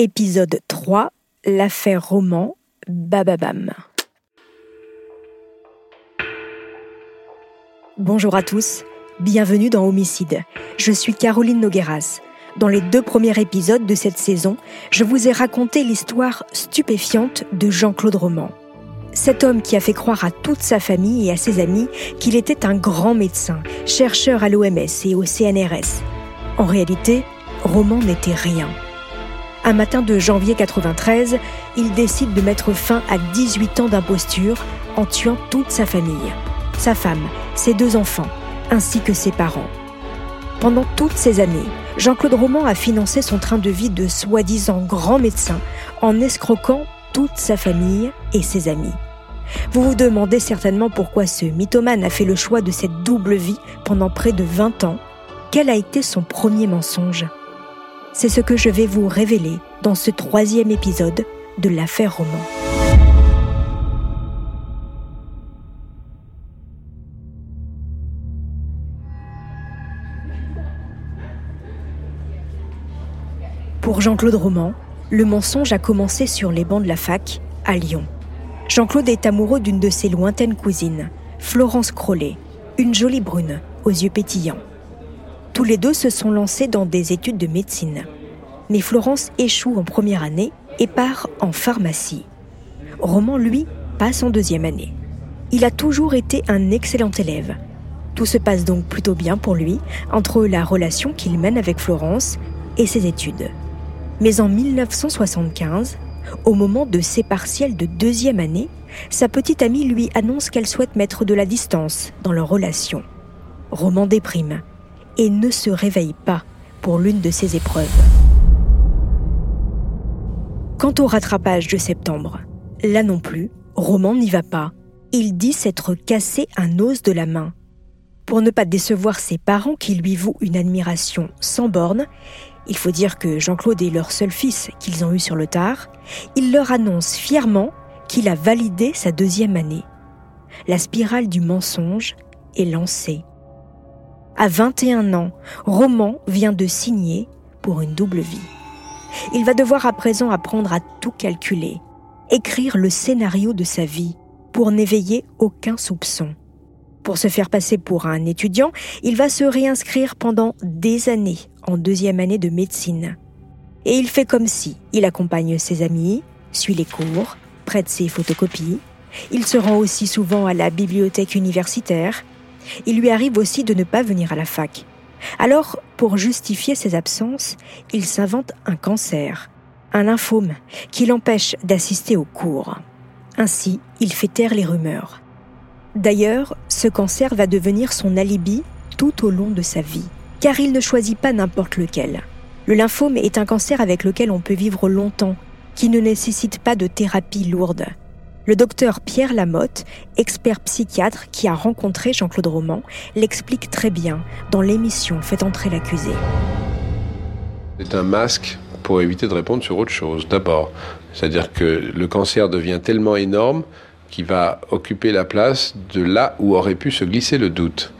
Épisode 3 L'affaire Roman, Bababam. Bonjour à tous, bienvenue dans Homicide. Je suis Caroline Nogueras. Dans les deux premiers épisodes de cette saison, je vous ai raconté l'histoire stupéfiante de Jean-Claude Roman. Cet homme qui a fait croire à toute sa famille et à ses amis qu'il était un grand médecin, chercheur à l'OMS et au CNRS. En réalité, Roman n'était rien. Un matin de janvier 93, il décide de mettre fin à 18 ans d'imposture en tuant toute sa famille, sa femme, ses deux enfants, ainsi que ses parents. Pendant toutes ces années, Jean-Claude Roman a financé son train de vie de soi-disant grand médecin en escroquant toute sa famille et ses amis. Vous vous demandez certainement pourquoi ce mythomane a fait le choix de cette double vie pendant près de 20 ans. Quel a été son premier mensonge? C'est ce que je vais vous révéler dans ce troisième épisode de l'affaire Roman. Pour Jean-Claude Roman, le mensonge a commencé sur les bancs de la fac, à Lyon. Jean-Claude est amoureux d'une de ses lointaines cousines, Florence Crollet, une jolie brune, aux yeux pétillants. Tous les deux se sont lancés dans des études de médecine. Mais Florence échoue en première année et part en pharmacie. Roman, lui, passe en deuxième année. Il a toujours été un excellent élève. Tout se passe donc plutôt bien pour lui entre la relation qu'il mène avec Florence et ses études. Mais en 1975, au moment de ses partiels de deuxième année, sa petite amie lui annonce qu'elle souhaite mettre de la distance dans leur relation. Roman déprime et ne se réveille pas pour l'une de ses épreuves. Quant au rattrapage de septembre, là non plus, Roman n'y va pas. Il dit s'être cassé un os de la main. Pour ne pas décevoir ses parents qui lui vouent une admiration sans borne, il faut dire que Jean-Claude est leur seul fils qu'ils ont eu sur le tard, il leur annonce fièrement qu'il a validé sa deuxième année. La spirale du mensonge est lancée. À 21 ans, Roman vient de signer pour une double vie. Il va devoir à présent apprendre à tout calculer, écrire le scénario de sa vie pour n'éveiller aucun soupçon. Pour se faire passer pour un étudiant, il va se réinscrire pendant des années en deuxième année de médecine. Et il fait comme si il accompagne ses amis, suit les cours, prête ses photocopies. Il se rend aussi souvent à la bibliothèque universitaire. Il lui arrive aussi de ne pas venir à la fac. Alors, pour justifier ses absences, il s'invente un cancer, un lymphome, qui l'empêche d'assister aux cours. Ainsi, il fait taire les rumeurs. D'ailleurs, ce cancer va devenir son alibi tout au long de sa vie, car il ne choisit pas n'importe lequel. Le lymphome est un cancer avec lequel on peut vivre longtemps, qui ne nécessite pas de thérapie lourde. Le docteur Pierre Lamotte, expert psychiatre qui a rencontré Jean-Claude Roman, l'explique très bien dans l'émission Fait entrer l'accusé. C'est un masque pour éviter de répondre sur autre chose, d'abord. C'est-à-dire que le cancer devient tellement énorme qu'il va occuper la place de là où aurait pu se glisser le doute.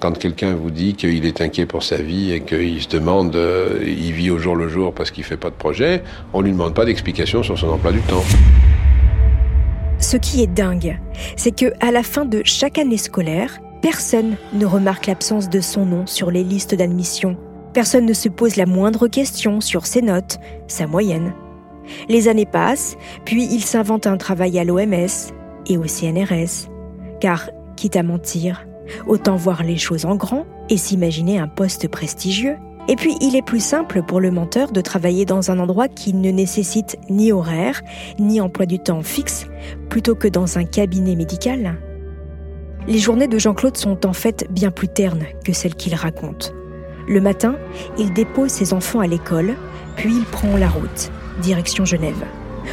Quand quelqu'un vous dit qu'il est inquiet pour sa vie et qu'il se demande, euh, il vit au jour le jour parce qu'il fait pas de projet, on lui demande pas d'explication sur son emploi du temps. Ce qui est dingue, c'est que à la fin de chaque année scolaire, Personne ne remarque l'absence de son nom sur les listes d'admission. Personne ne se pose la moindre question sur ses notes, sa moyenne. Les années passent, puis il s'invente un travail à l'OMS et au CNRS. Car, quitte à mentir, autant voir les choses en grand et s'imaginer un poste prestigieux. Et puis, il est plus simple pour le menteur de travailler dans un endroit qui ne nécessite ni horaire, ni emploi du temps fixe, plutôt que dans un cabinet médical. Les journées de Jean-Claude sont en fait bien plus ternes que celles qu'il raconte. Le matin, il dépose ses enfants à l'école, puis il prend la route, direction Genève.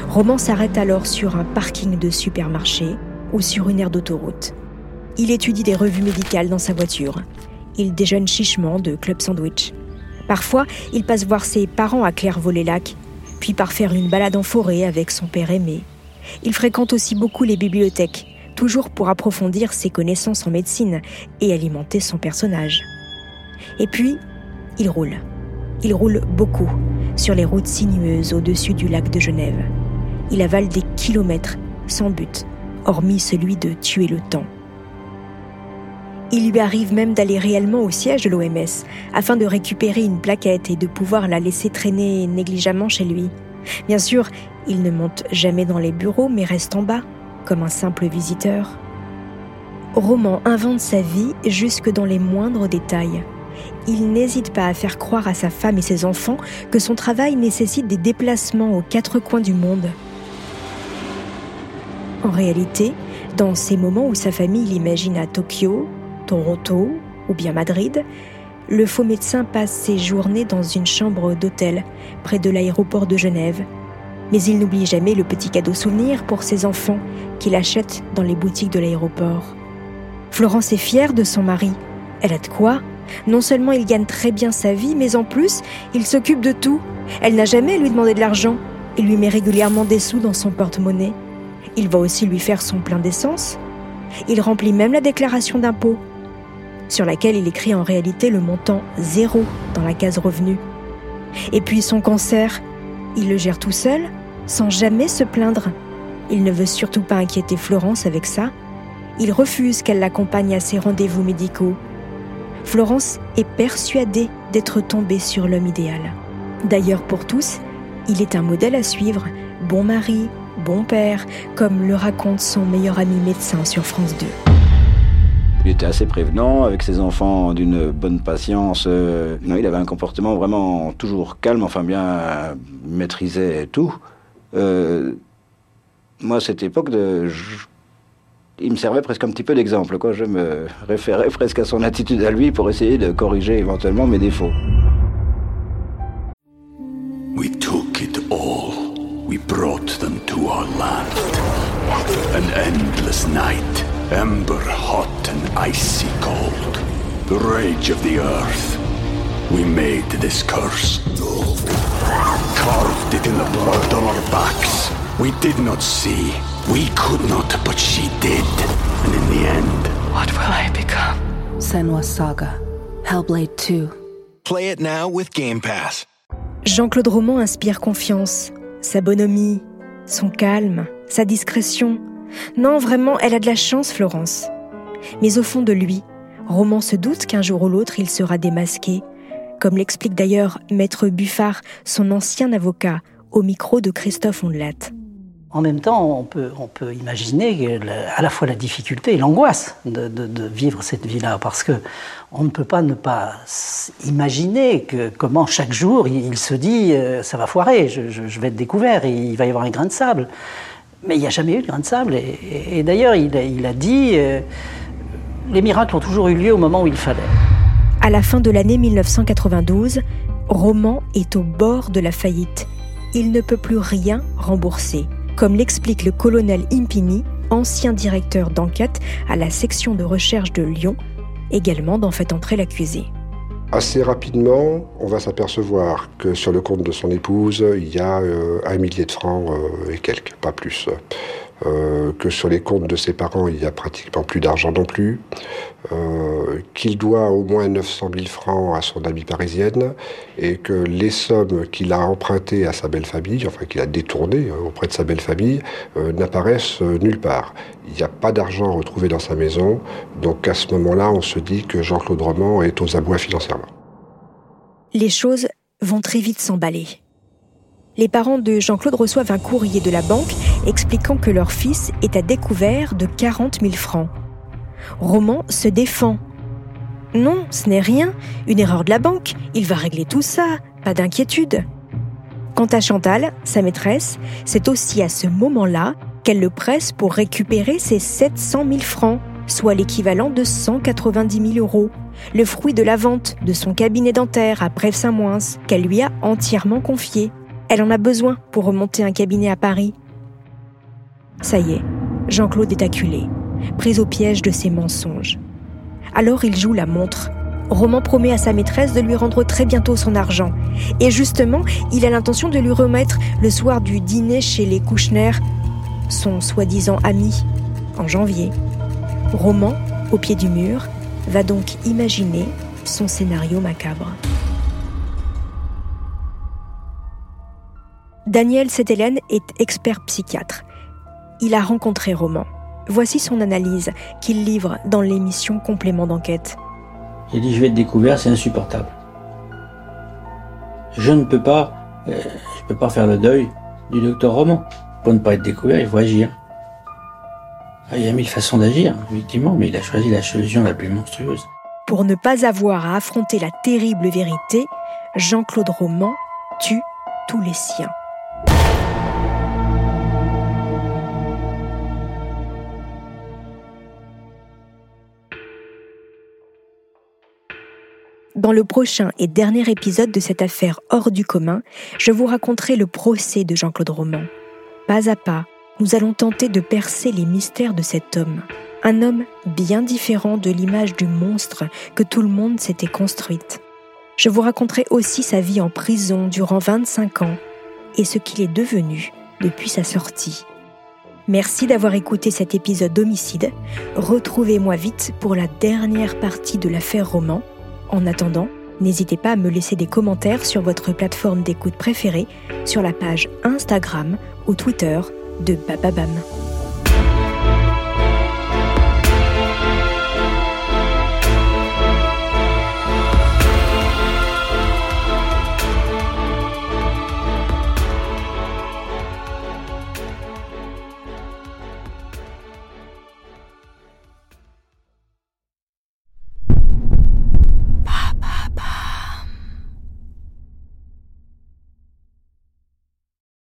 Roman s'arrête alors sur un parking de supermarché ou sur une aire d'autoroute. Il étudie des revues médicales dans sa voiture. Il déjeune chichement de club sandwich. Parfois, il passe voir ses parents à Clairvaux-les-Lacs, puis par faire une balade en forêt avec son père aimé. Il fréquente aussi beaucoup les bibliothèques, toujours pour approfondir ses connaissances en médecine et alimenter son personnage. Et puis, il roule. Il roule beaucoup sur les routes sinueuses au-dessus du lac de Genève. Il avale des kilomètres sans but, hormis celui de tuer le temps. Il lui arrive même d'aller réellement au siège de l'OMS afin de récupérer une plaquette et de pouvoir la laisser traîner négligemment chez lui. Bien sûr, il ne monte jamais dans les bureaux mais reste en bas, comme un simple visiteur. Roman invente sa vie jusque dans les moindres détails. Il n'hésite pas à faire croire à sa femme et ses enfants que son travail nécessite des déplacements aux quatre coins du monde. En réalité, dans ces moments où sa famille l'imagine à Tokyo, Toronto ou bien Madrid, le faux médecin passe ses journées dans une chambre d'hôtel près de l'aéroport de Genève. Mais il n'oublie jamais le petit cadeau souvenir pour ses enfants qu'il achète dans les boutiques de l'aéroport. Florence est fière de son mari. Elle a de quoi Non seulement il gagne très bien sa vie, mais en plus, il s'occupe de tout. Elle n'a jamais à lui demander de l'argent. Il lui met régulièrement des sous dans son porte-monnaie. Il va aussi lui faire son plein d'essence. Il remplit même la déclaration d'impôt sur laquelle il écrit en réalité le montant zéro dans la case revenu. Et puis son cancer, il le gère tout seul, sans jamais se plaindre. Il ne veut surtout pas inquiéter Florence avec ça. Il refuse qu'elle l'accompagne à ses rendez-vous médicaux. Florence est persuadée d'être tombée sur l'homme idéal. D'ailleurs, pour tous, il est un modèle à suivre, bon mari, bon père, comme le raconte son meilleur ami médecin sur France 2. Il était assez prévenant, avec ses enfants d'une bonne patience. Euh, non, il avait un comportement vraiment toujours calme, enfin bien euh, maîtrisait tout. Euh, moi, à cette époque, il me servait presque un petit peu d'exemple. Je me référais presque à son attitude à lui pour essayer de corriger éventuellement mes défauts. An endless night. Ember hot and icy cold. The rage of the earth. We made this curse. Carved it in the blood on our backs. We did not see. We could not, but she did. And in the end. What will I become? Senwa Saga. Hellblade 2. Play it now with Game Pass. Jean-Claude Roman inspire confiance. Sa bonhomie, son calme, sa discrétion, non, vraiment, elle a de la chance, Florence. Mais au fond de lui, Roman se doute qu'un jour ou l'autre il sera démasqué, comme l'explique d'ailleurs Maître Buffard, son ancien avocat, au micro de Christophe Ondelat. En même temps, on peut, on peut imaginer à la fois la difficulté et l'angoisse de, vivre cette vie-là, parce que on ne peut pas ne pas imaginer que comment chaque jour il, se dit euh, ça va foirer, je, je, vais être découvert, il va y avoir un grain de sable. Mais il n'y a jamais eu de grain de sable. Et, d'ailleurs, il, a dit euh, les miracles ont toujours eu lieu au moment où il fallait. À la fin de l'année 1992, Roman est au bord de la faillite. Il ne peut plus rien rembourser, comme l'explique le colonel Impini, ancien directeur d'enquête à la section de recherche de Lyon, également d'en fait entrer l'accusé. Assez rapidement, on va s'apercevoir que sur le compte de son épouse, il y a euh, un millier de francs euh, et quelques, pas plus. Euh, que sur les comptes de ses parents, il n'y a pratiquement plus d'argent non plus, euh, qu'il doit au moins 900 000 francs à son amie parisienne, et que les sommes qu'il a empruntées à sa belle famille, enfin qu'il a détournées euh, auprès de sa belle famille, n'apparaissent nulle part. Il n'y a pas d'argent retrouvé dans sa maison, donc à ce moment-là, on se dit que Jean-Claude Roman est aux abois financièrement. Les choses vont très vite s'emballer. Les parents de Jean-Claude reçoivent un courrier de la banque expliquant que leur fils est à découvert de 40 000 francs. Roman se défend. Non, ce n'est rien, une erreur de la banque, il va régler tout ça, pas d'inquiétude. Quant à Chantal, sa maîtresse, c'est aussi à ce moment-là qu'elle le presse pour récupérer ses 700 000 francs, soit l'équivalent de 190 000 euros, le fruit de la vente de son cabinet dentaire à Prèves-Saint-Moins, qu'elle lui a entièrement confié. Elle en a besoin pour remonter un cabinet à Paris. Ça y est, Jean-Claude est acculé, pris au piège de ses mensonges. Alors il joue la montre. Roman promet à sa maîtresse de lui rendre très bientôt son argent. Et justement, il a l'intention de lui remettre le soir du dîner chez les Kouchner, son soi-disant ami, en janvier. Roman, au pied du mur, va donc imaginer son scénario macabre. Daniel Setelen est expert psychiatre. Il a rencontré Roman. Voici son analyse qu'il livre dans l'émission Complément d'enquête. Il dit Je vais être découvert, c'est insupportable. Je ne peux pas, euh, je peux pas faire le deuil du docteur Roman. Pour ne pas être découvert, il faut agir. Ah, il y a mille façons d'agir, effectivement, mais il a choisi la solution la plus monstrueuse. Pour ne pas avoir à affronter la terrible vérité, Jean-Claude Roman tue tous les siens. Dans le prochain et dernier épisode de cette affaire hors du commun, je vous raconterai le procès de Jean-Claude Roman. Pas à pas, nous allons tenter de percer les mystères de cet homme. Un homme bien différent de l'image du monstre que tout le monde s'était construite. Je vous raconterai aussi sa vie en prison durant 25 ans et ce qu'il est devenu depuis sa sortie. Merci d'avoir écouté cet épisode d'Homicide. Retrouvez-moi vite pour la dernière partie de l'affaire Roman en attendant, n'hésitez pas à me laisser des commentaires sur votre plateforme d'écoute préférée, sur la page Instagram ou Twitter de Bababam.